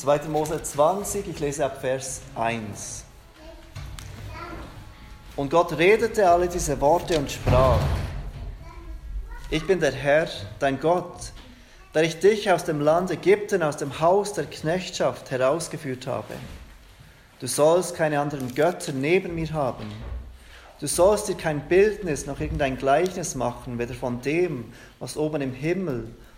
2. Mose 20, ich lese ab Vers 1. Und Gott redete alle diese Worte und sprach, ich bin der Herr, dein Gott, der ich dich aus dem Land Ägypten, aus dem Haus der Knechtschaft herausgeführt habe. Du sollst keine anderen Götter neben mir haben. Du sollst dir kein Bildnis noch irgendein Gleichnis machen, weder von dem, was oben im Himmel,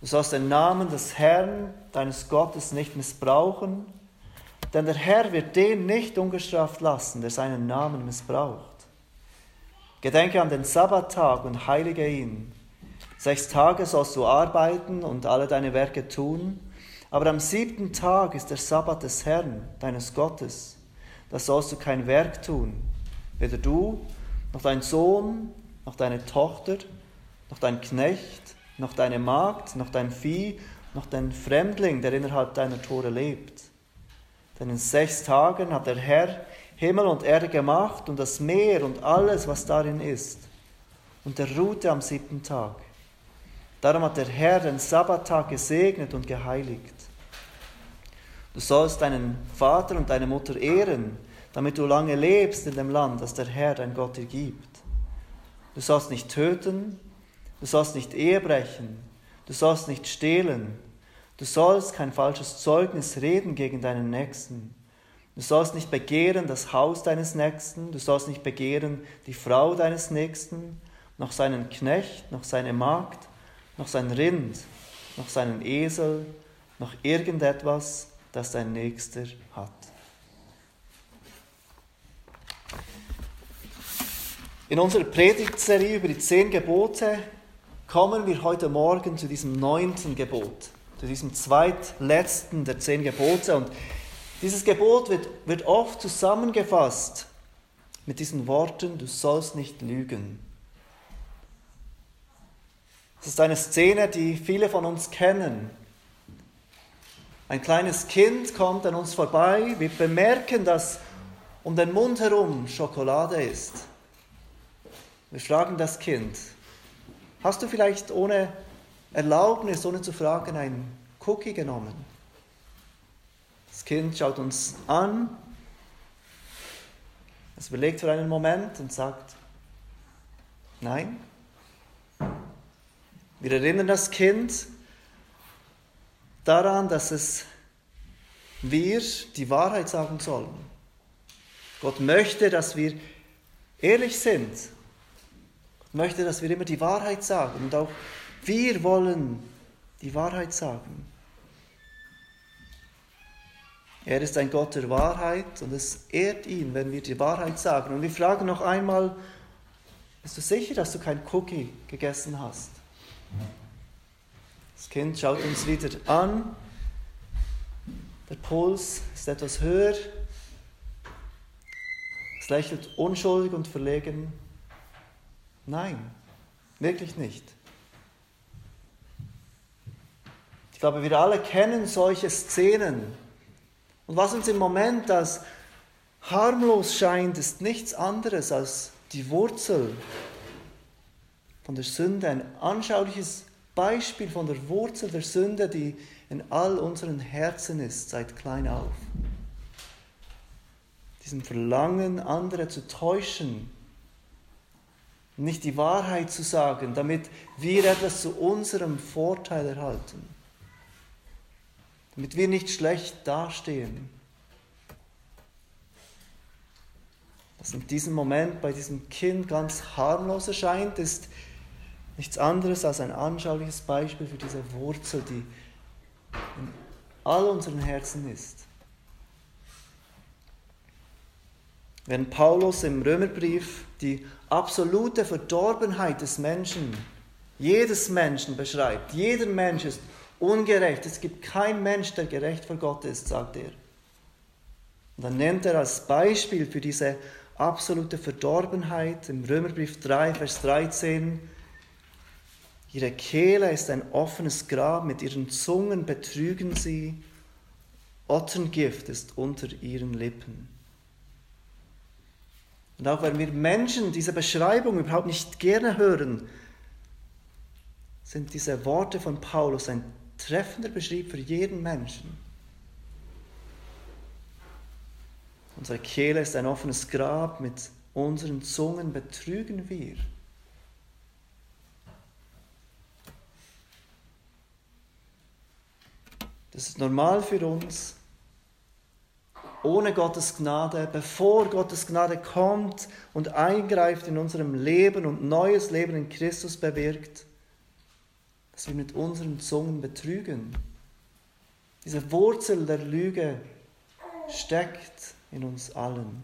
Du sollst den Namen des Herrn, deines Gottes, nicht missbrauchen, denn der Herr wird den nicht ungestraft lassen, der seinen Namen missbraucht. Gedenke an den Sabbattag und heilige ihn. Sechs Tage sollst du arbeiten und alle deine Werke tun, aber am siebten Tag ist der Sabbat des Herrn, deines Gottes. Da sollst du kein Werk tun, weder du, noch dein Sohn, noch deine Tochter, noch dein Knecht, noch deine Magd, noch dein Vieh, noch dein Fremdling, der innerhalb deiner Tore lebt. Denn in sechs Tagen hat der Herr Himmel und Erde gemacht und das Meer und alles, was darin ist. Und er ruhte am siebten Tag. Darum hat der Herr den Sabbattag gesegnet und geheiligt. Du sollst deinen Vater und deine Mutter ehren, damit du lange lebst in dem Land, das der Herr dein Gott dir gibt. Du sollst nicht töten, du sollst nicht Ehe brechen, du sollst nicht stehlen, du sollst kein falsches Zeugnis reden gegen deinen Nächsten. Du sollst nicht begehren das Haus deines Nächsten, du sollst nicht begehren die Frau deines Nächsten, noch seinen Knecht, noch seine Magd, noch sein Rind, noch seinen Esel, noch irgendetwas, das dein Nächster hat. In unserer Predigtserie über die zehn Gebote kommen wir heute Morgen zu diesem neunten Gebot, zu diesem zweitletzten der zehn Gebote. Und dieses Gebot wird, wird oft zusammengefasst mit diesen Worten, du sollst nicht lügen. Das ist eine Szene, die viele von uns kennen. Ein kleines Kind kommt an uns vorbei, wir bemerken, dass um den Mund herum Schokolade ist. Wir fragen das Kind, hast du vielleicht ohne Erlaubnis, ohne zu fragen, einen Cookie genommen? Das Kind schaut uns an, es überlegt für einen Moment und sagt, nein. Wir erinnern das Kind daran, dass es wir die Wahrheit sagen sollen. Gott möchte, dass wir ehrlich sind. Möchte, dass wir immer die Wahrheit sagen. Und auch wir wollen die Wahrheit sagen. Er ist ein Gott der Wahrheit und es ehrt ihn, wenn wir die Wahrheit sagen. Und wir fragen noch einmal, bist du sicher, dass du kein Cookie gegessen hast? Das Kind schaut uns wieder an. Der Puls ist etwas höher. Es lächelt unschuldig und verlegen. Nein, wirklich nicht. Ich glaube, wir alle kennen solche Szenen. Und was uns im Moment als harmlos scheint, ist nichts anderes als die Wurzel von der Sünde, ein anschauliches Beispiel von der Wurzel der Sünde, die in all unseren Herzen ist, seit klein auf. Diesem Verlangen, andere zu täuschen, nicht die Wahrheit zu sagen, damit wir etwas zu unserem Vorteil erhalten, damit wir nicht schlecht dastehen. Was in diesem Moment bei diesem Kind ganz harmlos erscheint, ist Nichts anderes als ein anschauliches Beispiel für diese Wurzel, die in all unseren Herzen ist. Wenn Paulus im Römerbrief die absolute Verdorbenheit des Menschen, jedes Menschen beschreibt, jeder Mensch ist ungerecht, es gibt keinen Mensch, der gerecht vor Gott ist, sagt er. Und dann nennt er als Beispiel für diese absolute Verdorbenheit im Römerbrief 3, Vers 13, ihre Kehle ist ein offenes Grab, mit ihren Zungen betrügen sie, Ottengift ist unter ihren Lippen. Und auch wenn wir Menschen diese Beschreibung überhaupt nicht gerne hören, sind diese Worte von Paulus ein treffender Beschrieb für jeden Menschen. Unsere Kehle ist ein offenes Grab, mit unseren Zungen betrügen wir. Das ist normal für uns. Ohne Gottes Gnade, bevor Gottes Gnade kommt und eingreift in unserem Leben und neues Leben in Christus bewirkt, dass wir mit unseren Zungen betrügen. Diese Wurzel der Lüge steckt in uns allen.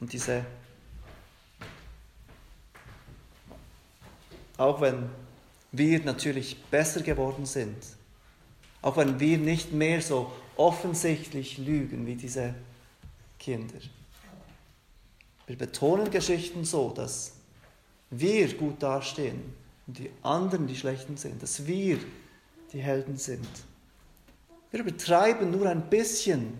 Und diese, auch wenn wir natürlich besser geworden sind, auch wenn wir nicht mehr so offensichtlich lügen wie diese Kinder. Wir betonen Geschichten so, dass wir gut dastehen und die anderen die Schlechten sind, dass wir die Helden sind. Wir übertreiben nur ein bisschen,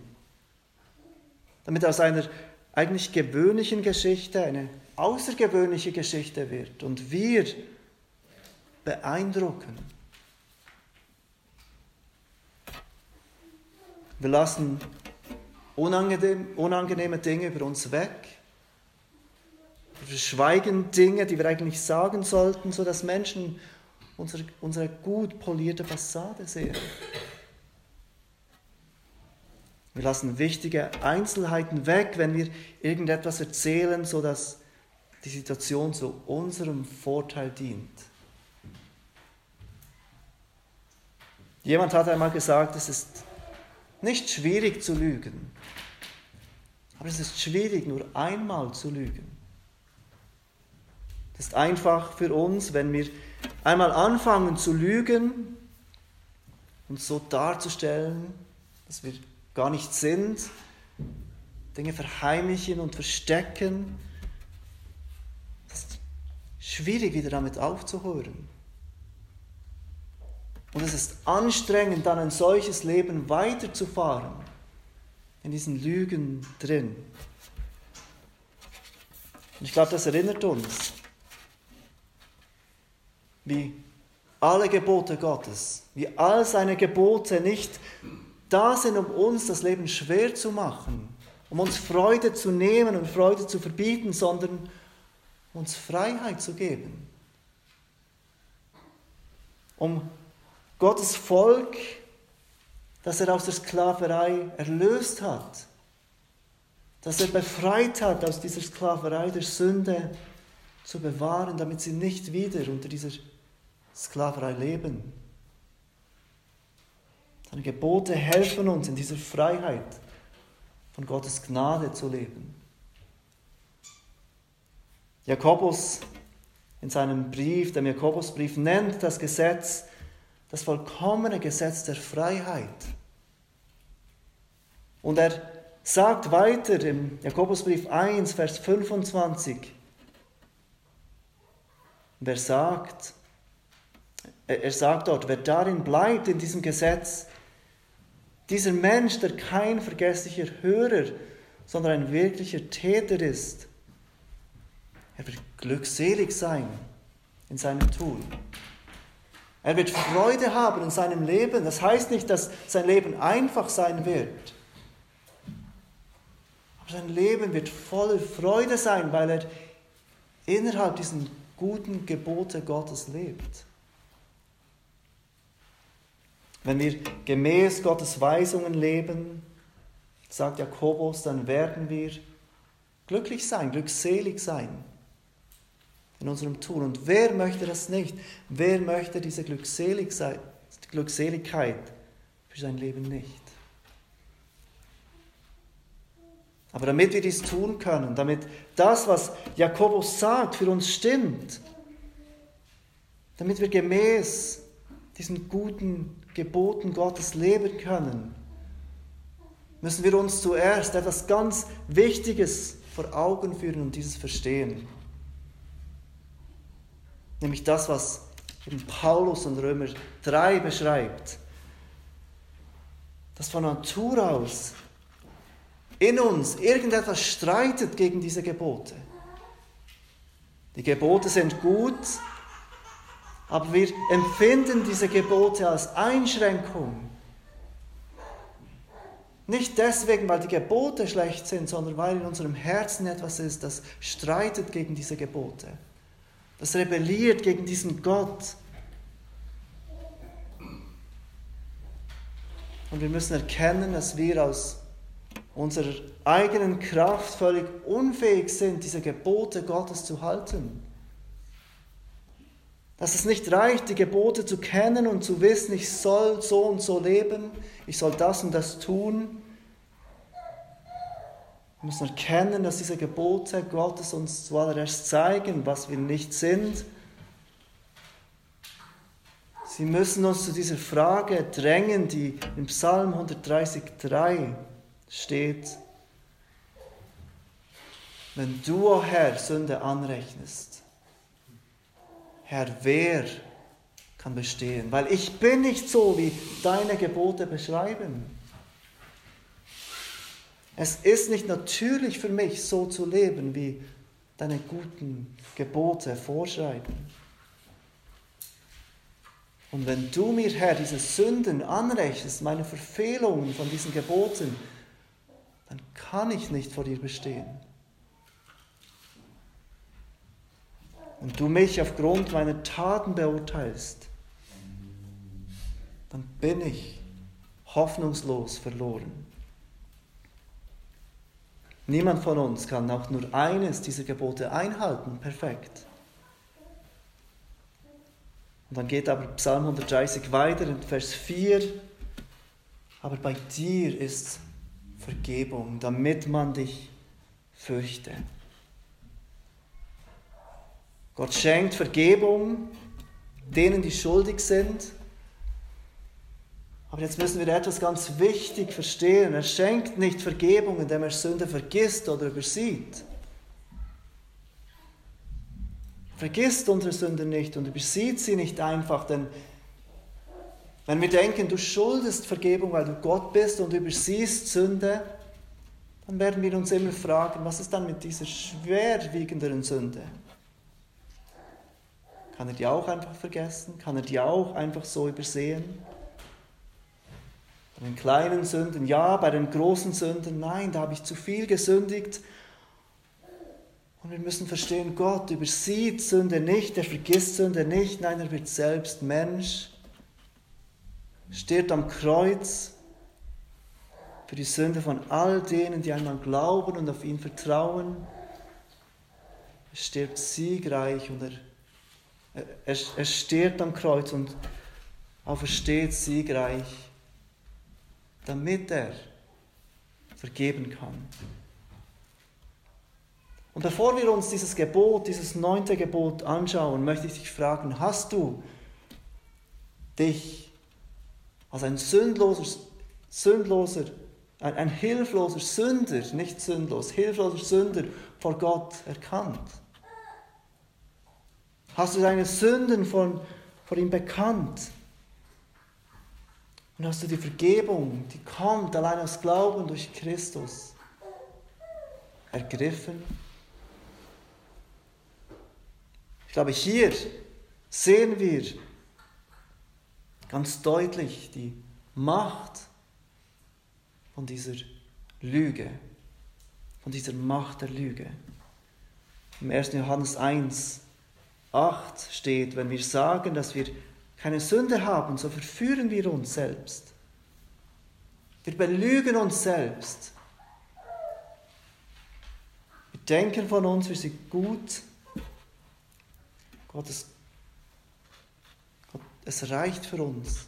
damit aus einer eigentlich gewöhnlichen Geschichte eine außergewöhnliche Geschichte wird und wir beeindrucken. Wir lassen unangenehme Dinge über uns weg. Wir verschweigen Dinge, die wir eigentlich sagen sollten, sodass Menschen unsere, unsere gut polierte Fassade sehen. Wir lassen wichtige Einzelheiten weg, wenn wir irgendetwas erzählen, sodass die Situation zu unserem Vorteil dient. Jemand hat einmal gesagt, es ist nicht schwierig zu lügen, aber es ist schwierig, nur einmal zu lügen. Es ist einfach für uns, wenn wir einmal anfangen zu lügen, uns so darzustellen, dass wir gar nicht sind, Dinge verheimlichen und verstecken. Es ist schwierig, wieder damit aufzuhören. Und es ist anstrengend, dann ein solches Leben weiterzufahren, in diesen Lügen drin. Und ich glaube, das erinnert uns, wie alle Gebote Gottes, wie all seine Gebote nicht da sind, um uns das Leben schwer zu machen, um uns Freude zu nehmen und Freude zu verbieten, sondern uns Freiheit zu geben. Um Gottes Volk, das er aus der Sklaverei erlöst hat, dass er befreit hat aus dieser Sklaverei der Sünde zu bewahren, damit sie nicht wieder unter dieser Sklaverei leben. Seine Gebote helfen uns in dieser Freiheit von Gottes Gnade zu leben. Jakobus in seinem Brief, dem Jakobusbrief, nennt das Gesetz das vollkommene Gesetz der Freiheit. Und er sagt weiter im Jakobusbrief 1, Vers 25, wer sagt, er sagt dort, wer darin bleibt in diesem Gesetz, dieser Mensch, der kein vergesslicher Hörer, sondern ein wirklicher Täter ist, er wird glückselig sein in seinem Tun. Er wird Freude haben in seinem Leben. Das heißt nicht, dass sein Leben einfach sein wird. Aber sein Leben wird voll Freude sein, weil er innerhalb diesen guten Gebote Gottes lebt. Wenn wir gemäß Gottes Weisungen leben, sagt Jakobus, dann werden wir glücklich sein, glückselig sein in unserem Tun. Und wer möchte das nicht? Wer möchte diese Glückseligkeit für sein Leben nicht? Aber damit wir dies tun können, damit das, was Jakobus sagt, für uns stimmt, damit wir gemäß diesen guten Geboten Gottes leben können, müssen wir uns zuerst etwas ganz Wichtiges vor Augen führen und dieses verstehen. Nämlich das, was Paulus und Römer 3 beschreibt. Dass von Natur aus in uns irgendetwas streitet gegen diese Gebote. Die Gebote sind gut, aber wir empfinden diese Gebote als Einschränkung. Nicht deswegen, weil die Gebote schlecht sind, sondern weil in unserem Herzen etwas ist, das streitet gegen diese Gebote. Das rebelliert gegen diesen Gott. Und wir müssen erkennen, dass wir aus unserer eigenen Kraft völlig unfähig sind, diese Gebote Gottes zu halten. Dass es nicht reicht, die Gebote zu kennen und zu wissen, ich soll so und so leben, ich soll das und das tun. Wir müssen erkennen, dass diese Gebote Gottes uns zuallererst zeigen, was wir nicht sind. Sie müssen uns zu dieser Frage drängen, die im Psalm 133 steht. Wenn du, o oh Herr, Sünde anrechnest, Herr, wer kann bestehen? Weil ich bin nicht so, wie deine Gebote beschreiben. Es ist nicht natürlich für mich, so zu leben, wie deine guten Gebote vorschreiben. Und wenn du mir, Herr, diese Sünden anrechnest, meine Verfehlungen von diesen Geboten, dann kann ich nicht vor dir bestehen. und du mich aufgrund meiner Taten beurteilst, dann bin ich hoffnungslos verloren. Niemand von uns kann auch nur eines dieser Gebote einhalten, perfekt. Und dann geht aber Psalm 130 weiter in Vers 4. Aber bei dir ist Vergebung, damit man dich fürchte. Gott schenkt Vergebung denen, die schuldig sind. Aber jetzt müssen wir etwas ganz wichtig verstehen. Er schenkt nicht Vergebung, indem er Sünde vergisst oder übersieht. Vergisst unsere Sünde nicht und übersieht sie nicht einfach, denn wenn wir denken, du schuldest Vergebung, weil du Gott bist und übersiehst Sünde, dann werden wir uns immer fragen, was ist dann mit dieser schwerwiegenderen Sünde? Kann er die auch einfach vergessen? Kann er die auch einfach so übersehen? Bei den kleinen Sünden ja, bei den großen Sünden nein, da habe ich zu viel gesündigt. Und wir müssen verstehen, Gott übersieht Sünde nicht, er vergisst Sünde nicht, nein, er wird selbst Mensch, stirbt am Kreuz für die Sünde von all denen, die einmal glauben und auf ihn vertrauen. Er stirbt siegreich und er er, er stirbt am Kreuz und aufersteht siegreich, damit er vergeben kann. Und bevor wir uns dieses Gebot, dieses neunte Gebot anschauen, möchte ich dich fragen, hast du dich als ein sündloser, sündloser ein, ein hilfloser Sünder, nicht sündlos, hilfloser Sünder vor Gott erkannt? Hast du deine Sünden von, von ihm bekannt? Und hast du die Vergebung, die kommt allein aus Glauben durch Christus, ergriffen? Ich glaube, hier sehen wir ganz deutlich die Macht von dieser Lüge, von dieser Macht der Lüge. Im 1. Johannes 1 8 steht, wenn wir sagen, dass wir keine Sünde haben, so verführen wir uns selbst. Wir belügen uns selbst. Wir denken von uns, wir sind gut. Gott, es, Gott, es reicht für uns.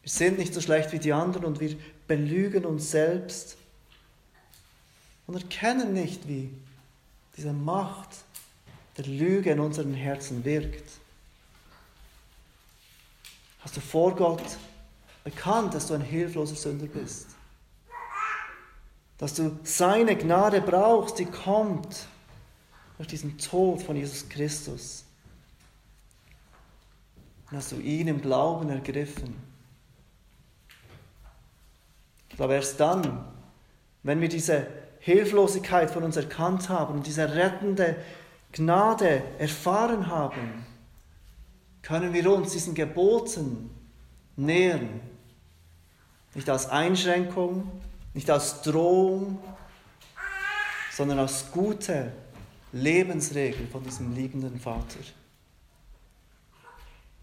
Wir sind nicht so schlecht wie die anderen und wir belügen uns selbst und erkennen nicht, wie diese Macht der Lüge in unseren Herzen wirkt. Hast du vor Gott bekannt, dass du ein hilfloser Sünder bist? dass du seine Gnade brauchst, die kommt durch diesen Tod von Jesus Christus. Und hast du ihn im Glauben ergriffen. Ich glaube, erst dann, wenn wir diese Hilflosigkeit von uns erkannt haben und diese rettende Gnade erfahren haben, können wir uns diesen Geboten nähern. Nicht als Einschränkung, nicht als Drohung, sondern als gute Lebensregel von diesem liebenden Vater.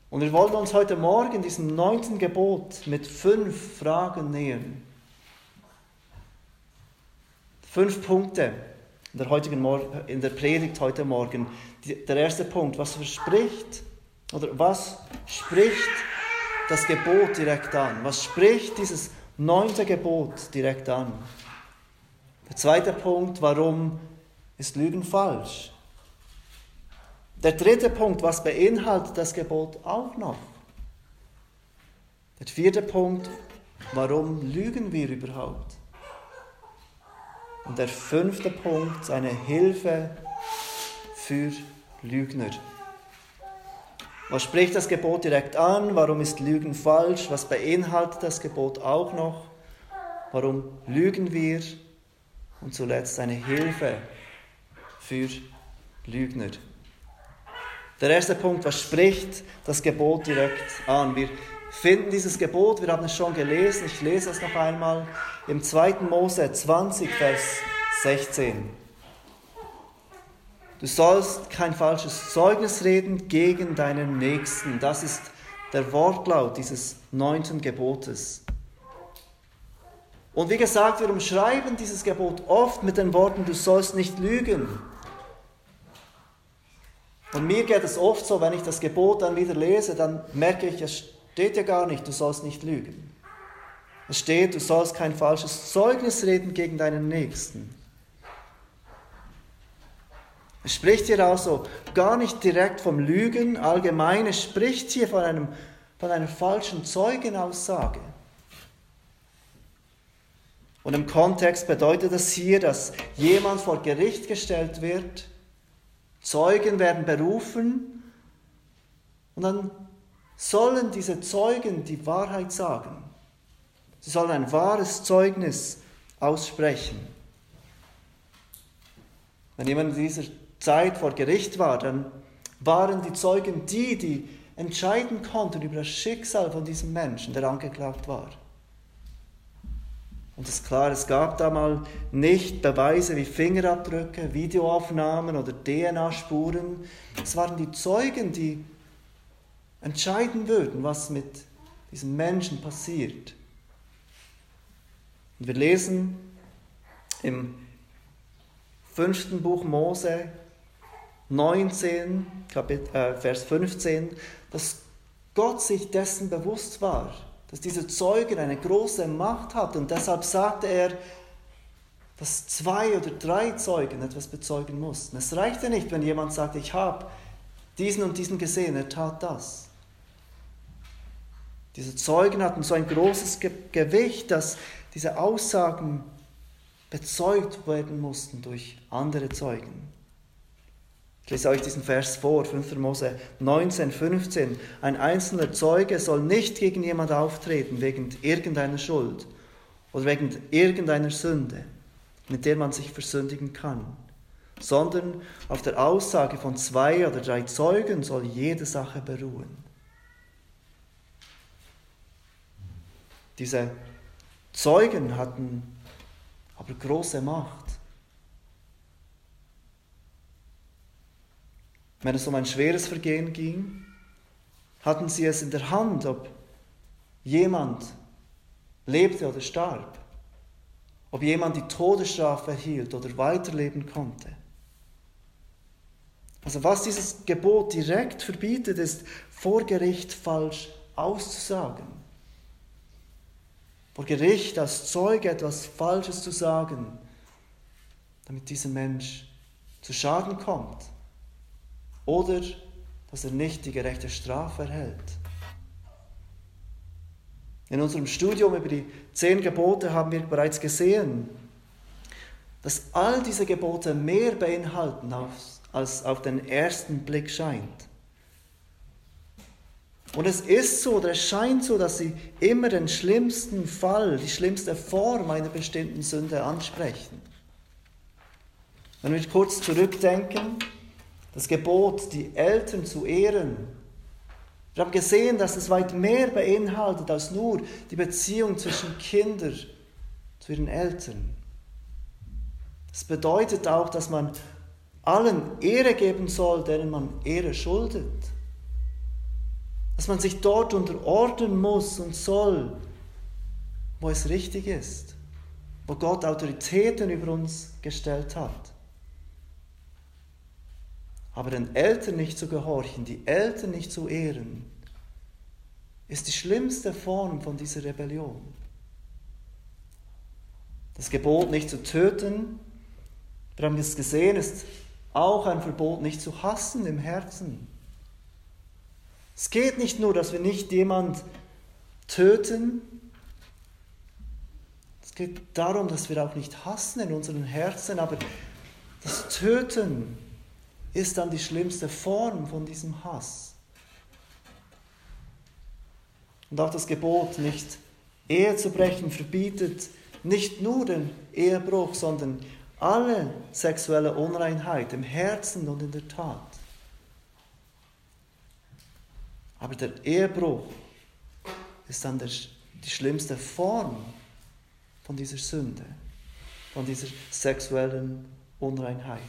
Und wir wollen uns heute Morgen diesem neunten Gebot mit fünf Fragen nähern. Fünf Punkte in der, heutigen Mor in der Predigt heute Morgen. Der erste Punkt, was verspricht oder was spricht das Gebot direkt an? Was spricht dieses neunte Gebot direkt an? Der zweite Punkt, warum ist Lügen falsch? Der dritte Punkt, was beinhaltet das Gebot auch noch? Der vierte Punkt, warum lügen wir überhaupt? Und der fünfte Punkt, eine Hilfe für Lügner. Was spricht das Gebot direkt an? Warum ist Lügen falsch? Was beinhaltet das Gebot auch noch? Warum lügen wir? Und zuletzt eine Hilfe für Lügner. Der erste Punkt, was spricht das Gebot direkt an? Wir finden dieses Gebot, wir haben es schon gelesen, ich lese es noch einmal, im 2. Mose 20, Vers 16. Du sollst kein falsches Zeugnis reden gegen deinen Nächsten. Das ist der Wortlaut dieses neunten Gebotes. Und wie gesagt, wir umschreiben dieses Gebot oft mit den Worten, du sollst nicht lügen. Und mir geht es oft so, wenn ich das Gebot dann wieder lese, dann merke ich, es steht ja gar nicht, du sollst nicht lügen. Es steht, du sollst kein falsches Zeugnis reden gegen deinen Nächsten. Es spricht hier also gar nicht direkt vom Lügen allgemein, es spricht hier von, einem, von einer falschen Zeugenaussage. Und im Kontext bedeutet das hier, dass jemand vor Gericht gestellt wird, Zeugen werden berufen und dann sollen diese Zeugen die Wahrheit sagen. Sie sollen ein wahres Zeugnis aussprechen. Wenn jemand dieser Zeit vor Gericht war, dann waren die Zeugen die, die entscheiden konnten über das Schicksal von diesem Menschen, der angeklagt war. Und es ist klar, es gab da mal nicht Beweise wie Fingerabdrücke, Videoaufnahmen oder DNA-Spuren. Es waren die Zeugen, die entscheiden würden, was mit diesem Menschen passiert. Und wir lesen im fünften Buch Mose 19, Kapit äh, Vers 15, dass Gott sich dessen bewusst war, dass dieser Zeuge eine große Macht hat und deshalb sagte er, dass zwei oder drei Zeugen etwas bezeugen mussten. Es reichte nicht, wenn jemand sagt, ich habe diesen und diesen gesehen, er tat das. Diese Zeugen hatten so ein großes Ge Gewicht, dass diese Aussagen bezeugt werden mussten durch andere Zeugen. Ich lese euch diesen Vers vor, 5. Mose 19, 15. Ein einzelner Zeuge soll nicht gegen jemand auftreten wegen irgendeiner Schuld oder wegen irgendeiner Sünde, mit der man sich versündigen kann, sondern auf der Aussage von zwei oder drei Zeugen soll jede Sache beruhen. Diese Zeugen hatten aber große Macht. Wenn es um ein schweres Vergehen ging, hatten sie es in der Hand, ob jemand lebte oder starb, ob jemand die Todesstrafe erhielt oder weiterleben konnte. Also was dieses Gebot direkt verbietet, ist vor Gericht falsch auszusagen. Vor Gericht als Zeuge etwas Falsches zu sagen, damit dieser Mensch zu Schaden kommt oder dass er nicht die gerechte Strafe erhält. In unserem Studium über die zehn Gebote haben wir bereits gesehen, dass all diese Gebote mehr beinhalten, als auf den ersten Blick scheint. Und es ist so, oder es scheint so, dass sie immer den schlimmsten Fall, die schlimmste Form einer bestimmten Sünde ansprechen. Wenn wir kurz zurückdenken, das Gebot, die Eltern zu ehren. Wir haben gesehen, dass es weit mehr beinhaltet als nur die Beziehung zwischen Kindern zu ihren Eltern. Es bedeutet auch, dass man allen Ehre geben soll, denen man Ehre schuldet dass man sich dort unterordnen muss und soll, wo es richtig ist, wo Gott Autoritäten über uns gestellt hat. Aber den Eltern nicht zu gehorchen, die Eltern nicht zu ehren, ist die schlimmste Form von dieser Rebellion. Das Gebot nicht zu töten, wir haben es gesehen, ist auch ein Verbot nicht zu hassen im Herzen. Es geht nicht nur, dass wir nicht jemand töten, es geht darum, dass wir auch nicht hassen in unseren Herzen, aber das Töten ist dann die schlimmste Form von diesem Hass. Und auch das Gebot, nicht Ehe zu brechen, verbietet nicht nur den Ehebruch, sondern alle sexuelle Unreinheit im Herzen und in der Tat. Aber der Ehebruch ist dann der, die schlimmste Form von dieser Sünde, von dieser sexuellen Unreinheit.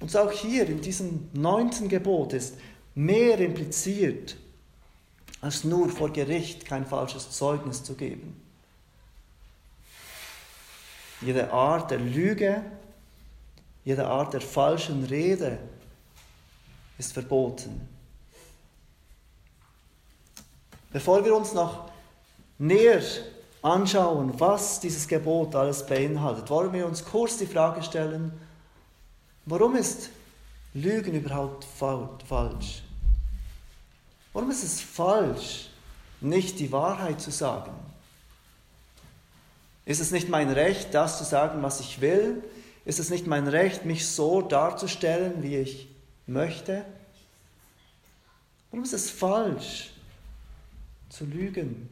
Und auch hier in diesem neunten Gebot ist mehr impliziert, als nur vor Gericht kein falsches Zeugnis zu geben. Jede Art der Lüge, jede Art der falschen Rede ist verboten. Bevor wir uns noch näher anschauen, was dieses Gebot alles beinhaltet, wollen wir uns kurz die Frage stellen, warum ist Lügen überhaupt falsch? Warum ist es falsch, nicht die Wahrheit zu sagen? Ist es nicht mein Recht, das zu sagen, was ich will? Ist es nicht mein Recht, mich so darzustellen, wie ich möchte? Warum ist es falsch zu lügen?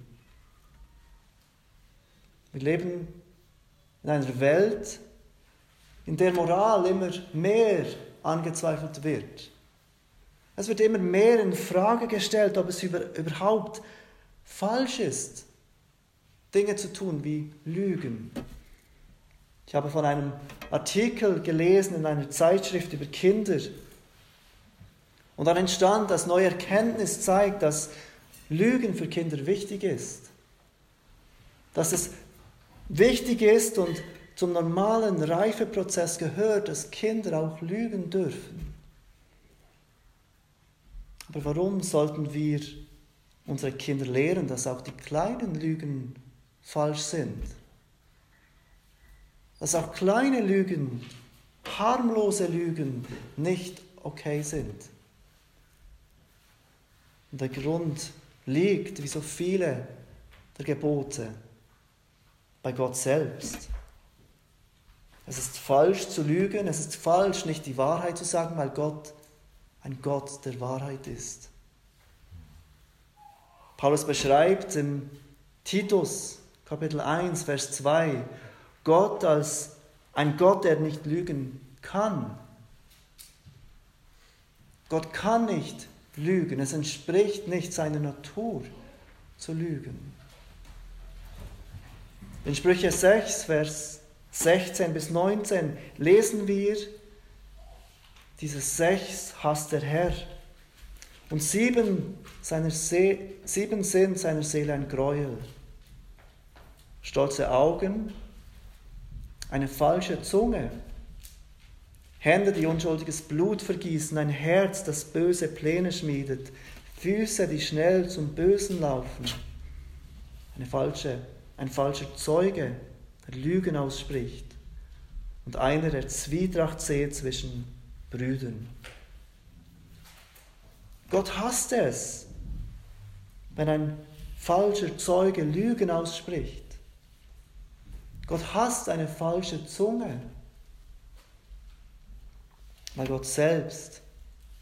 Wir leben in einer Welt, in der Moral immer mehr angezweifelt wird. Es wird immer mehr in Frage gestellt, ob es überhaupt falsch ist, Dinge zu tun wie Lügen. Ich habe von einem Artikel gelesen in einer Zeitschrift über Kinder, und dann entstand, dass neue Erkenntnis zeigt, dass Lügen für Kinder wichtig ist. Dass es wichtig ist und zum normalen Reifeprozess gehört, dass Kinder auch lügen dürfen. Aber warum sollten wir unsere Kinder lehren, dass auch die kleinen Lügen falsch sind? Dass auch kleine Lügen, harmlose Lügen nicht okay sind? Und der Grund liegt, wie so viele der Gebote, bei Gott selbst. Es ist falsch zu lügen, es ist falsch, nicht die Wahrheit zu sagen, weil Gott ein Gott der Wahrheit ist. Paulus beschreibt im Titus Kapitel 1, Vers 2 Gott als ein Gott, der nicht lügen kann. Gott kann nicht lügen. Es entspricht nicht seiner Natur zu lügen. In Sprüche 6, Vers 16 bis 19 lesen wir, dieses sechs hasst der Herr. Und sieben, seiner sieben sind seiner Seele ein Gräuel. Stolze Augen, eine falsche Zunge, Hände, die unschuldiges Blut vergießen, ein Herz, das böse Pläne schmiedet, Füße, die schnell zum Bösen laufen, eine falsche, ein falscher Zeuge, Lügen ausspricht und einer, der Zwietracht seht zwischen Brüdern. Gott hasst es, wenn ein falscher Zeuge Lügen ausspricht. Gott hasst eine falsche Zunge, weil Gott selbst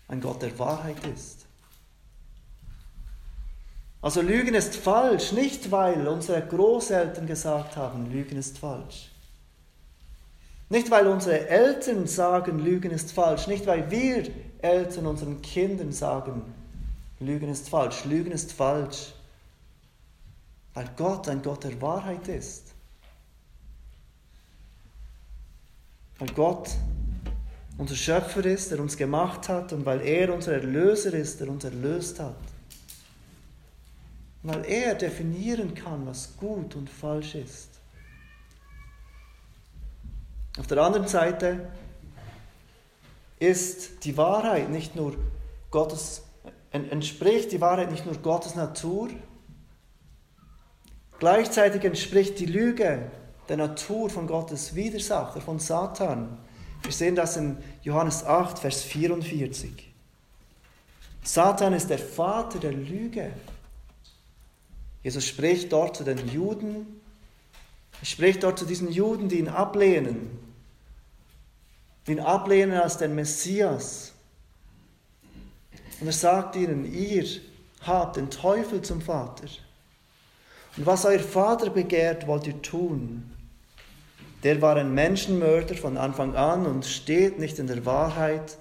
ein Gott der Wahrheit ist. Also Lügen ist falsch, nicht weil unsere Großeltern gesagt haben, Lügen ist falsch. Nicht weil unsere Eltern sagen, Lügen ist falsch. Nicht weil wir Eltern unseren Kindern sagen, Lügen ist falsch. Lügen ist falsch, weil Gott ein Gott der Wahrheit ist. Weil Gott unser Schöpfer ist, der uns gemacht hat und weil er unser Erlöser ist, der uns erlöst hat. Weil er definieren kann, was gut und falsch ist. Auf der anderen Seite ist die Wahrheit nicht nur Gottes, entspricht die Wahrheit nicht nur Gottes Natur, gleichzeitig entspricht die Lüge der Natur von Gottes Widersacher, von Satan. Wir sehen das in Johannes 8, Vers 44. Satan ist der Vater der Lüge. Jesus spricht dort zu den Juden, er spricht dort zu diesen Juden, die ihn ablehnen, die ihn ablehnen als den Messias. Und er sagt ihnen, ihr habt den Teufel zum Vater. Und was euer Vater begehrt, wollt ihr tun. Der war ein Menschenmörder von Anfang an und steht nicht in der Wahrheit,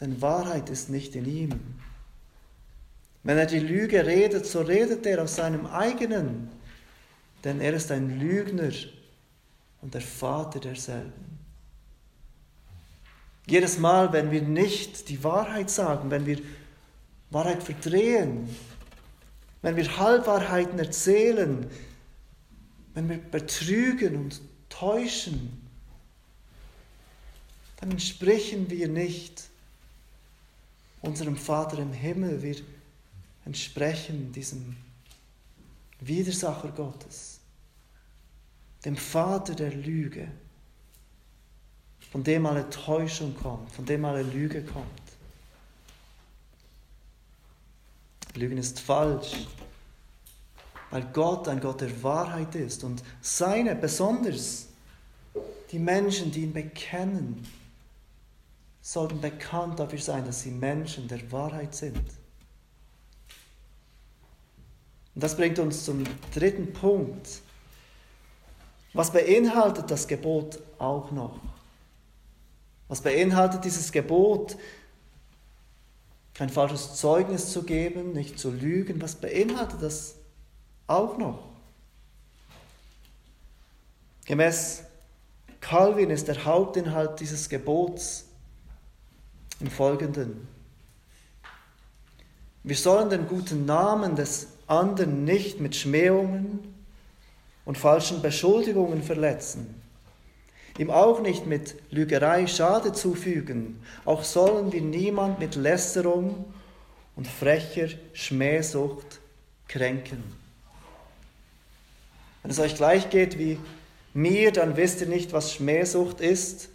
denn Wahrheit ist nicht in ihm. Wenn er die Lüge redet, so redet er aus seinem eigenen, denn er ist ein Lügner und der Vater derselben. Jedes Mal, wenn wir nicht die Wahrheit sagen, wenn wir Wahrheit verdrehen, wenn wir Halbwahrheiten erzählen, wenn wir betrügen und täuschen, dann entsprechen wir nicht unserem Vater im Himmel. Wir entsprechen diesem Widersacher Gottes, dem Vater der Lüge, von dem alle Täuschung kommt, von dem alle Lüge kommt. Lügen ist falsch, weil Gott ein Gott der Wahrheit ist und seine, besonders die Menschen, die ihn bekennen, sollten bekannt dafür sein, dass sie Menschen der Wahrheit sind. Und das bringt uns zum dritten Punkt. Was beinhaltet das Gebot auch noch? Was beinhaltet dieses Gebot? Kein falsches Zeugnis zu geben, nicht zu lügen. Was beinhaltet das auch noch. Gemäß Calvin ist der Hauptinhalt dieses Gebots im Folgenden. Wir sollen den guten Namen des anderen nicht mit Schmähungen und falschen Beschuldigungen verletzen, ihm auch nicht mit Lügerei Schade zufügen, auch sollen wir niemand mit Lästerung und frecher Schmähsucht kränken. Wenn es euch gleich geht wie mir, dann wisst ihr nicht, was Schmähsucht ist.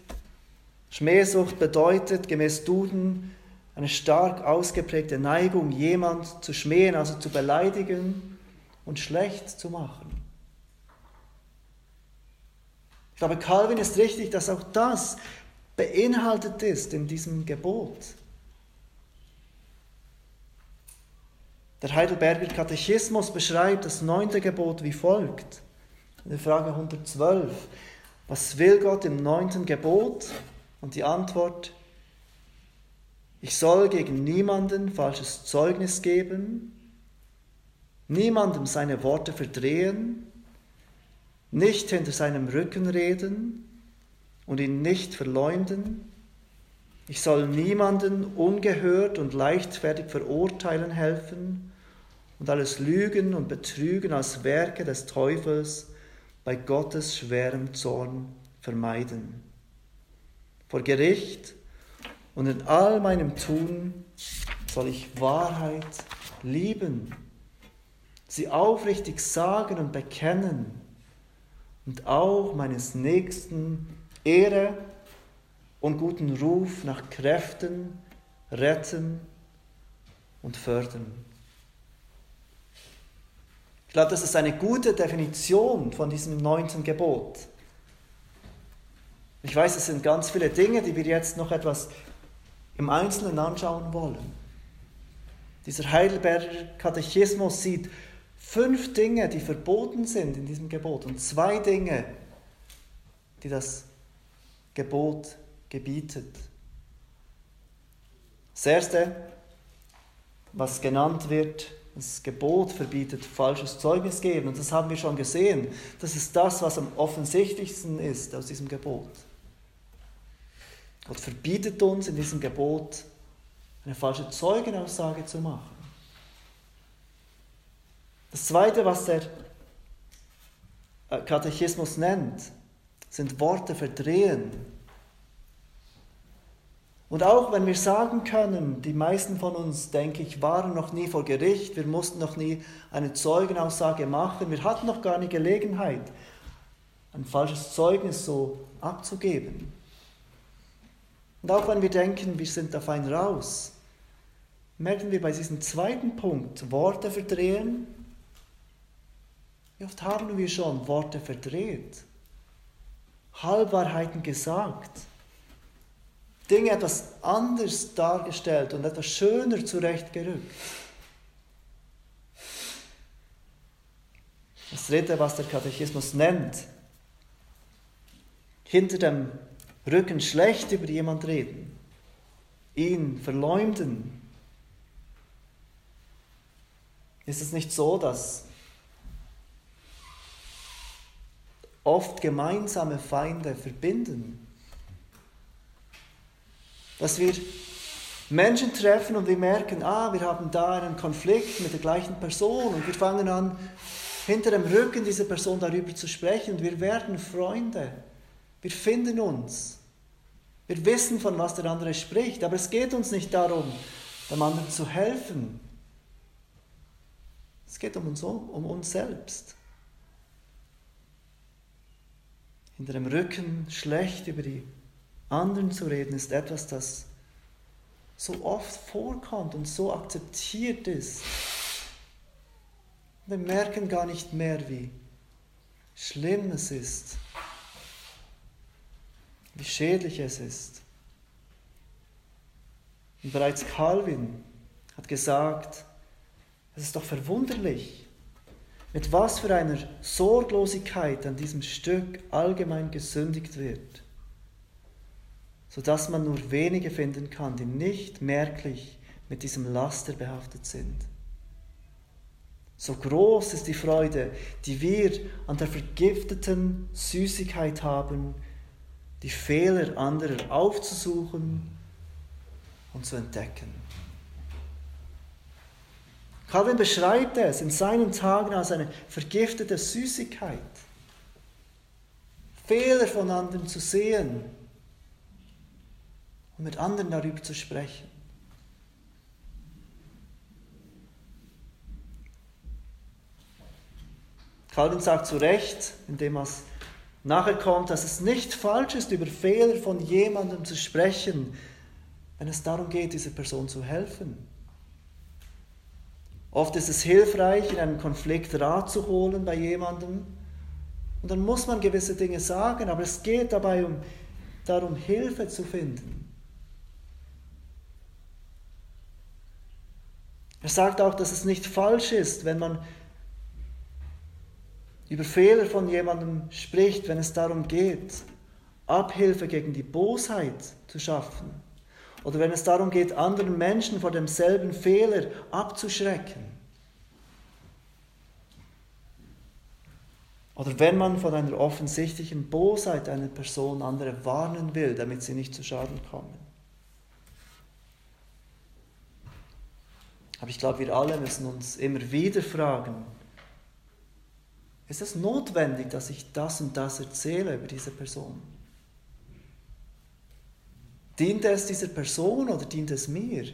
Schmähsucht bedeutet gemäß Duden eine stark ausgeprägte Neigung, jemand zu schmähen, also zu beleidigen und schlecht zu machen. Ich glaube, Calvin ist richtig, dass auch das beinhaltet ist in diesem Gebot. Der Heidelberger Katechismus beschreibt das neunte Gebot wie folgt. In der Frage 112. Was will Gott im neunten Gebot? Und die Antwort, ich soll gegen niemanden falsches Zeugnis geben, niemandem seine Worte verdrehen, nicht hinter seinem Rücken reden und ihn nicht verleumden. Ich soll niemanden ungehört und leichtfertig verurteilen helfen und alles Lügen und Betrügen als Werke des Teufels bei Gottes schwerem Zorn vermeiden. Vor Gericht und in all meinem Tun soll ich Wahrheit lieben, sie aufrichtig sagen und bekennen und auch meines Nächsten Ehre und guten Ruf nach Kräften retten und fördern. glaube, das ist eine gute Definition von diesem neunten Gebot. Ich weiß, es sind ganz viele Dinge, die wir jetzt noch etwas im Einzelnen anschauen wollen. Dieser Heidelberger Katechismus sieht fünf Dinge, die verboten sind in diesem Gebot und zwei Dinge, die das Gebot gebietet. Das erste, was genannt wird, das Gebot verbietet falsches Zeugnis geben. Und das haben wir schon gesehen. Das ist das, was am offensichtlichsten ist aus diesem Gebot. Gott verbietet uns in diesem Gebot, eine falsche Zeugenaussage zu machen. Das Zweite, was der äh, Katechismus nennt, sind Worte verdrehen. Und auch wenn wir sagen können, die meisten von uns, denke ich, waren noch nie vor Gericht, wir mussten noch nie eine Zeugenaussage machen, wir hatten noch gar eine Gelegenheit, ein falsches Zeugnis so abzugeben. Und auch wenn wir denken, wir sind da fein raus, merken wir bei diesem zweiten Punkt, Worte verdrehen, wie oft haben wir schon Worte verdreht, Halbwahrheiten gesagt, Dinge etwas anders dargestellt und etwas schöner zurechtgerückt. Das dritte, was der Katechismus nennt, hinter dem Rücken schlecht über jemand reden, ihn verleumden. Ist es nicht so, dass oft gemeinsame Feinde verbinden? Dass wir Menschen treffen und wir merken, ah, wir haben da einen Konflikt mit der gleichen Person und wir fangen an, hinter dem Rücken dieser Person darüber zu sprechen und wir werden Freunde. Wir finden uns. Wir wissen, von was der andere spricht, aber es geht uns nicht darum, dem anderen zu helfen. Es geht um uns, um uns selbst. Hinter dem Rücken schlecht über die anderen zu reden, ist etwas, das so oft vorkommt und so akzeptiert ist. Wir merken gar nicht mehr, wie schlimm es ist, wie schädlich es ist. Und bereits Calvin hat gesagt, es ist doch verwunderlich, mit was für einer Sorglosigkeit an diesem Stück allgemein gesündigt wird sodass man nur wenige finden kann, die nicht merklich mit diesem Laster behaftet sind. So groß ist die Freude, die wir an der vergifteten Süßigkeit haben, die Fehler anderer aufzusuchen und zu entdecken. Calvin beschreibt es in seinen Tagen als eine vergiftete Süßigkeit. Fehler von anderen zu sehen und mit anderen darüber zu sprechen. Calvin sagt zu Recht, indem es nachher kommt, dass es nicht falsch ist, über Fehler von jemandem zu sprechen, wenn es darum geht, dieser Person zu helfen. Oft ist es hilfreich, in einem Konflikt Rat zu holen bei jemandem. Und dann muss man gewisse Dinge sagen, aber es geht dabei um, darum, Hilfe zu finden. Er sagt auch, dass es nicht falsch ist, wenn man über Fehler von jemandem spricht, wenn es darum geht, Abhilfe gegen die Bosheit zu schaffen. Oder wenn es darum geht, anderen Menschen vor demselben Fehler abzuschrecken. Oder wenn man von einer offensichtlichen Bosheit einer Person andere warnen will, damit sie nicht zu Schaden kommen. Aber ich glaube, wir alle müssen uns immer wieder fragen, ist es notwendig, dass ich das und das erzähle über diese Person? Dient es dieser Person oder dient es mir?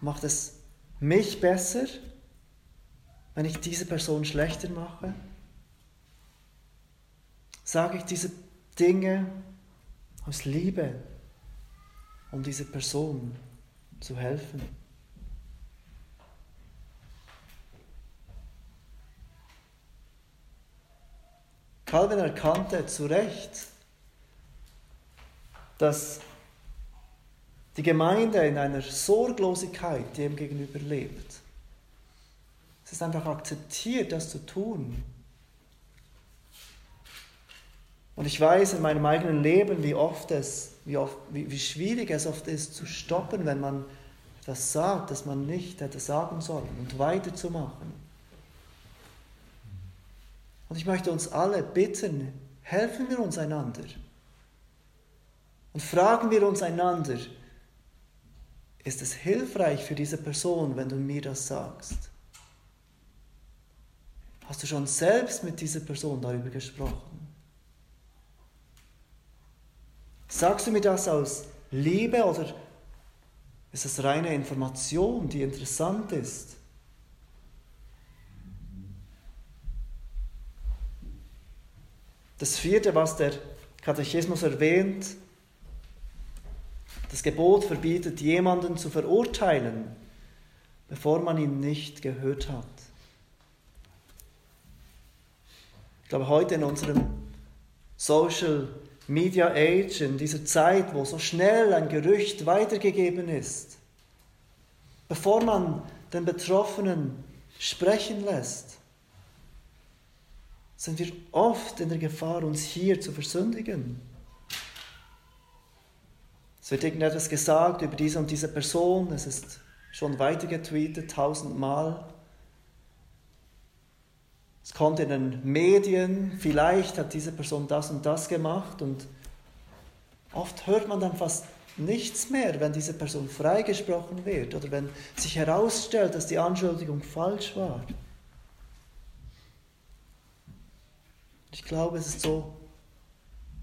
Macht es mich besser, wenn ich diese Person schlechter mache? Sage ich diese Dinge aus Liebe um diese Person? zu helfen. Calvin erkannte zu Recht, dass die Gemeinde in einer Sorglosigkeit dem gegenüber lebt. Es ist einfach akzeptiert, das zu tun. Und ich weiß in meinem eigenen Leben, wie oft es, wie, oft, wie, wie schwierig es oft ist zu stoppen, wenn man etwas sagt, das man nicht hätte sagen sollen und weiterzumachen. Und ich möchte uns alle bitten, helfen wir uns einander. Und fragen wir uns einander, ist es hilfreich für diese Person, wenn du mir das sagst? Hast du schon selbst mit dieser Person darüber gesprochen? Sagst du mir das aus Liebe oder ist es reine Information, die interessant ist? Das vierte, was der Katechismus erwähnt, das Gebot verbietet, jemanden zu verurteilen, bevor man ihn nicht gehört hat. Ich glaube, heute in unserem Social Media Age, in dieser Zeit, wo so schnell ein Gerücht weitergegeben ist, bevor man den Betroffenen sprechen lässt, sind wir oft in der Gefahr, uns hier zu versündigen. Es wird irgendetwas gesagt über diese und diese Person, es ist schon weitergetweetet, tausendmal. Es kommt in den Medien, vielleicht hat diese Person das und das gemacht und oft hört man dann fast nichts mehr, wenn diese Person freigesprochen wird oder wenn sich herausstellt, dass die Anschuldigung falsch war. Ich glaube, es ist so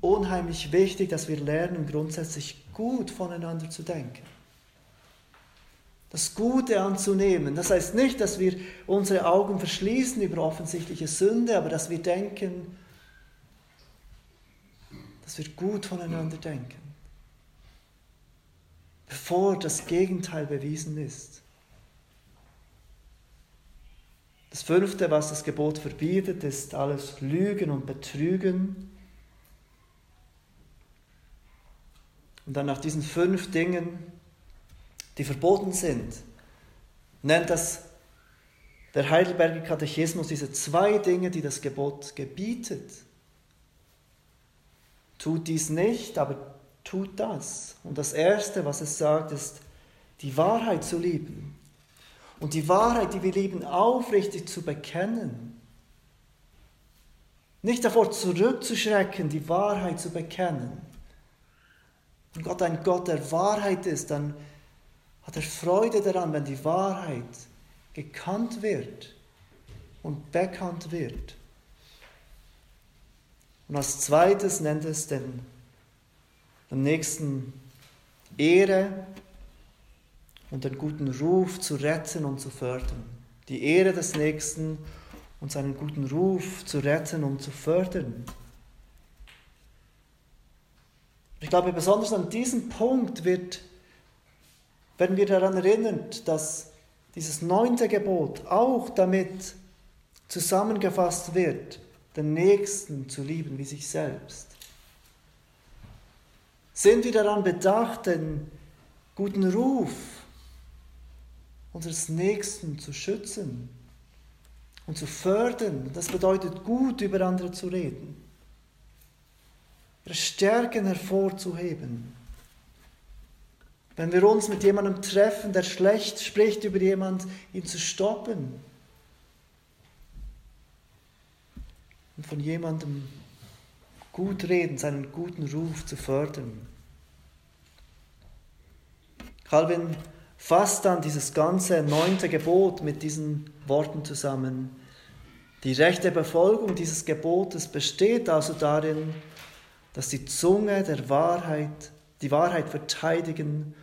unheimlich wichtig, dass wir lernen, grundsätzlich gut voneinander zu denken. Das Gute anzunehmen. Das heißt nicht, dass wir unsere Augen verschließen über offensichtliche Sünde, aber dass wir denken, dass wir gut voneinander denken, bevor das Gegenteil bewiesen ist. Das fünfte, was das Gebot verbietet, ist alles Lügen und Betrügen. Und dann nach diesen fünf Dingen, die verboten sind, nennt das der Heidelberger Katechismus diese zwei Dinge, die das Gebot gebietet. Tut dies nicht, aber tut das. Und das Erste, was es sagt, ist, die Wahrheit zu lieben. Und die Wahrheit, die wir lieben, aufrichtig zu bekennen. Nicht davor zurückzuschrecken, die Wahrheit zu bekennen. Wenn Gott ein Gott der Wahrheit ist, dann hat er Freude daran, wenn die Wahrheit gekannt wird und bekannt wird. Und als zweites nennt es den, den nächsten Ehre und den guten Ruf zu retten und zu fördern. Die Ehre des Nächsten und seinen guten Ruf zu retten und zu fördern. Ich glaube, besonders an diesem Punkt wird, werden wir daran erinnert, dass dieses neunte Gebot auch damit zusammengefasst wird, den Nächsten zu lieben wie sich selbst. Sind wir daran bedacht, den guten Ruf unseres Nächsten zu schützen und zu fördern? Das bedeutet, gut über andere zu reden ihre Stärken hervorzuheben. Wenn wir uns mit jemandem treffen, der schlecht spricht über jemand, ihn zu stoppen und von jemandem gut reden, seinen guten Ruf zu fördern. Calvin fasst dann dieses ganze neunte Gebot mit diesen Worten zusammen. Die rechte Befolgung dieses Gebotes besteht also darin, dass die Zunge der Wahrheit, die Wahrheit verteidigen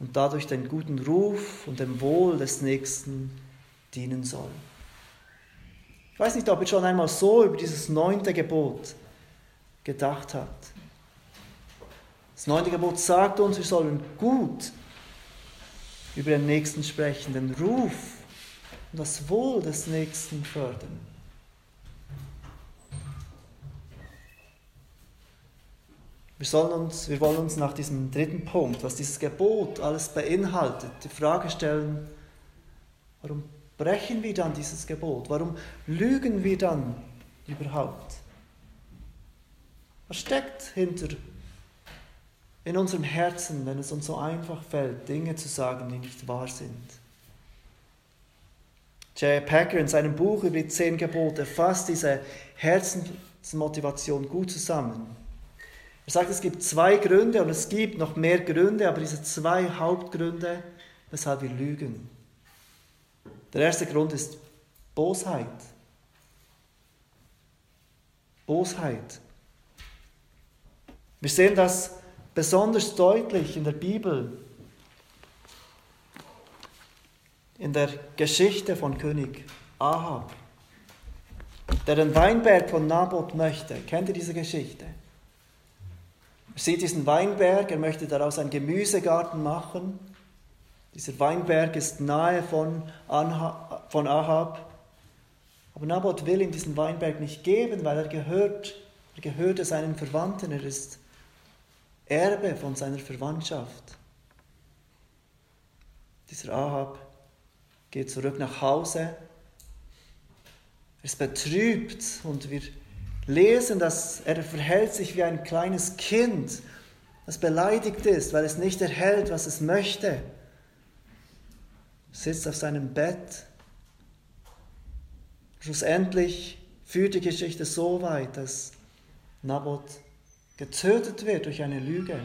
und dadurch den guten Ruf und dem Wohl des Nächsten dienen soll. Ich weiß nicht, ob ihr schon einmal so über dieses neunte Gebot gedacht habt. Das neunte Gebot sagt uns, wir sollen gut über den Nächsten sprechen, den Ruf und das Wohl des Nächsten fördern. Wir, sollen uns, wir wollen uns nach diesem dritten Punkt, was dieses Gebot alles beinhaltet, die Frage stellen, warum brechen wir dann dieses Gebot? Warum lügen wir dann überhaupt? Was steckt hinter in unserem Herzen, wenn es uns so einfach fällt, Dinge zu sagen, die nicht wahr sind? J. Packer in seinem Buch über die zehn Gebote fasst diese Herzensmotivation gut zusammen. Er sagt, es gibt zwei Gründe und es gibt noch mehr Gründe, aber diese zwei Hauptgründe, weshalb wir lügen. Der erste Grund ist Bosheit. Bosheit. Wir sehen das besonders deutlich in der Bibel, in der Geschichte von König Ahab, der den Weinberg von Naboth möchte. Kennt ihr diese Geschichte? Er sieht diesen Weinberg, er möchte daraus einen Gemüsegarten machen. Dieser Weinberg ist nahe von, Anha, von Ahab. Aber Naboth will ihm diesen Weinberg nicht geben, weil er gehört, er gehörte seinen Verwandten, er ist Erbe von seiner Verwandtschaft. Dieser Ahab geht zurück nach Hause. Er ist betrübt und wir lesen, dass er verhält sich wie ein kleines Kind, das beleidigt ist, weil es nicht erhält, was es möchte. Er sitzt auf seinem Bett. Schlussendlich führt die Geschichte so weit, dass Naboth getötet wird durch eine Lüge.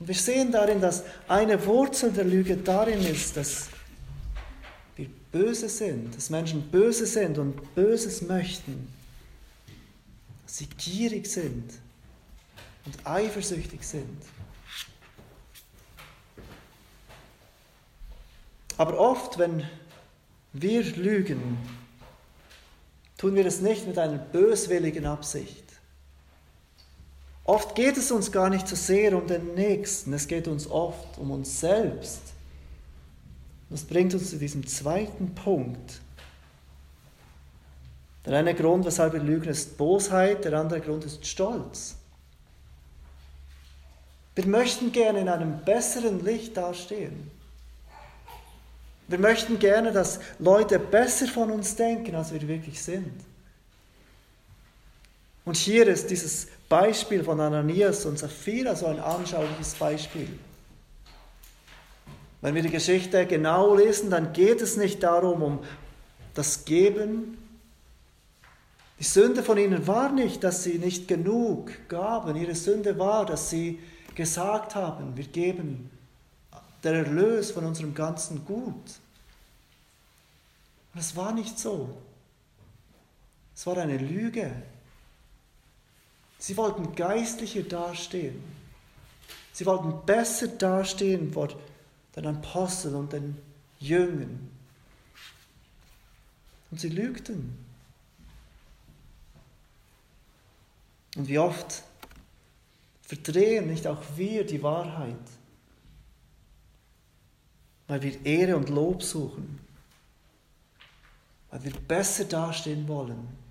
Und wir sehen darin, dass eine Wurzel der Lüge darin ist, dass wir böse sind, dass Menschen böse sind und Böses möchten, dass sie gierig sind und eifersüchtig sind. Aber oft, wenn wir lügen, tun wir es nicht mit einer böswilligen Absicht. Oft geht es uns gar nicht so sehr um den Nächsten, es geht uns oft um uns selbst. Das bringt uns zu diesem zweiten Punkt. Der eine Grund, weshalb wir lügen, ist Bosheit, der andere Grund ist Stolz. Wir möchten gerne in einem besseren Licht dastehen. Wir möchten gerne, dass Leute besser von uns denken, als wir wirklich sind. Und hier ist dieses Beispiel von Ananias und Sapphira so ein anschauliches Beispiel. Wenn wir die Geschichte genau lesen, dann geht es nicht darum, um das Geben. Die Sünde von ihnen war nicht, dass sie nicht genug gaben. Ihre Sünde war, dass sie gesagt haben, wir geben der Erlös von unserem ganzen Gut. Und es war nicht so. Es war eine Lüge. Sie wollten geistlicher dastehen. Sie wollten besser dastehen vor den Aposteln und den Jüngern. Und sie lügten. Und wie oft verdrehen nicht auch wir die Wahrheit, weil wir Ehre und Lob suchen, weil wir besser dastehen wollen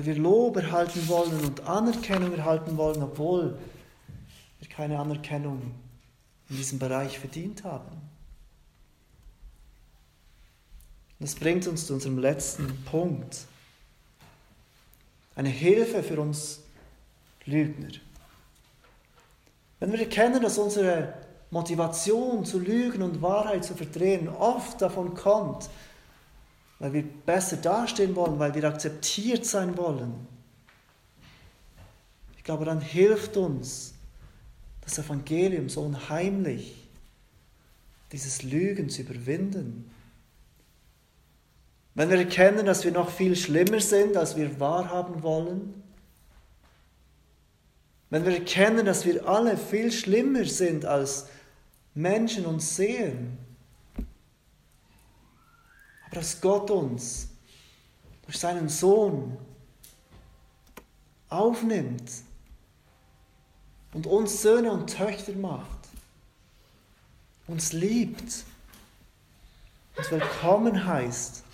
weil wir Lob erhalten wollen und Anerkennung erhalten wollen, obwohl wir keine Anerkennung in diesem Bereich verdient haben. Das bringt uns zu unserem letzten Punkt. Eine Hilfe für uns Lügner. Wenn wir erkennen, dass unsere Motivation zu lügen und Wahrheit zu verdrehen oft davon kommt, weil wir besser dastehen wollen, weil wir akzeptiert sein wollen. Ich glaube, dann hilft uns das Evangelium so unheimlich, dieses Lügen zu überwinden. Wenn wir erkennen, dass wir noch viel schlimmer sind, als wir wahrhaben wollen, wenn wir erkennen, dass wir alle viel schlimmer sind, als Menschen uns sehen, dass Gott uns durch seinen Sohn aufnimmt und uns Söhne und Töchter macht, uns liebt, uns willkommen heißt,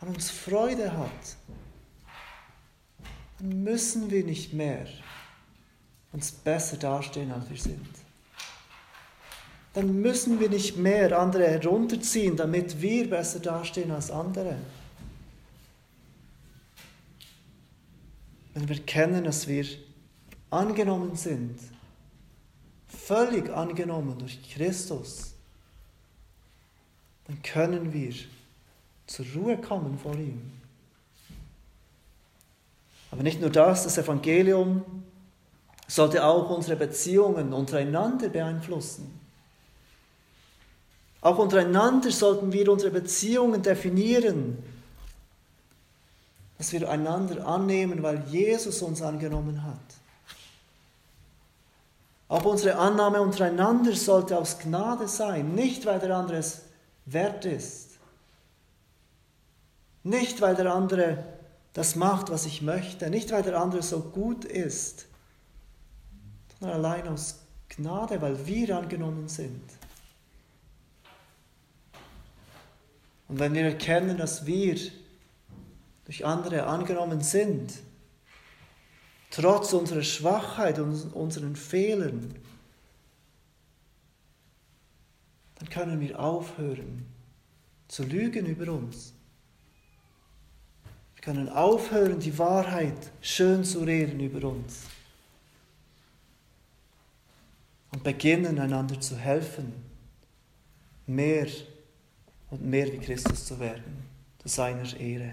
an uns Freude hat, dann müssen wir nicht mehr uns besser dastehen, als wir sind. Dann müssen wir nicht mehr andere herunterziehen, damit wir besser dastehen als andere. Wenn wir kennen, dass wir angenommen sind, völlig angenommen durch Christus, dann können wir zur Ruhe kommen vor ihm. Aber nicht nur das, das Evangelium sollte auch unsere Beziehungen untereinander beeinflussen. Auch untereinander sollten wir unsere Beziehungen definieren, dass wir einander annehmen, weil Jesus uns angenommen hat. Auch unsere Annahme untereinander sollte aus Gnade sein, nicht weil der andere es wert ist. Nicht weil der andere das macht, was ich möchte, nicht weil der andere so gut ist, sondern allein aus Gnade, weil wir angenommen sind. Und wenn wir erkennen, dass wir durch andere angenommen sind, trotz unserer Schwachheit und unseren Fehlern, dann können wir aufhören zu lügen über uns. Wir können aufhören, die Wahrheit schön zu reden über uns. Und beginnen, einander zu helfen, mehr und mehr wie Christus zu werden, zu seiner Ehre.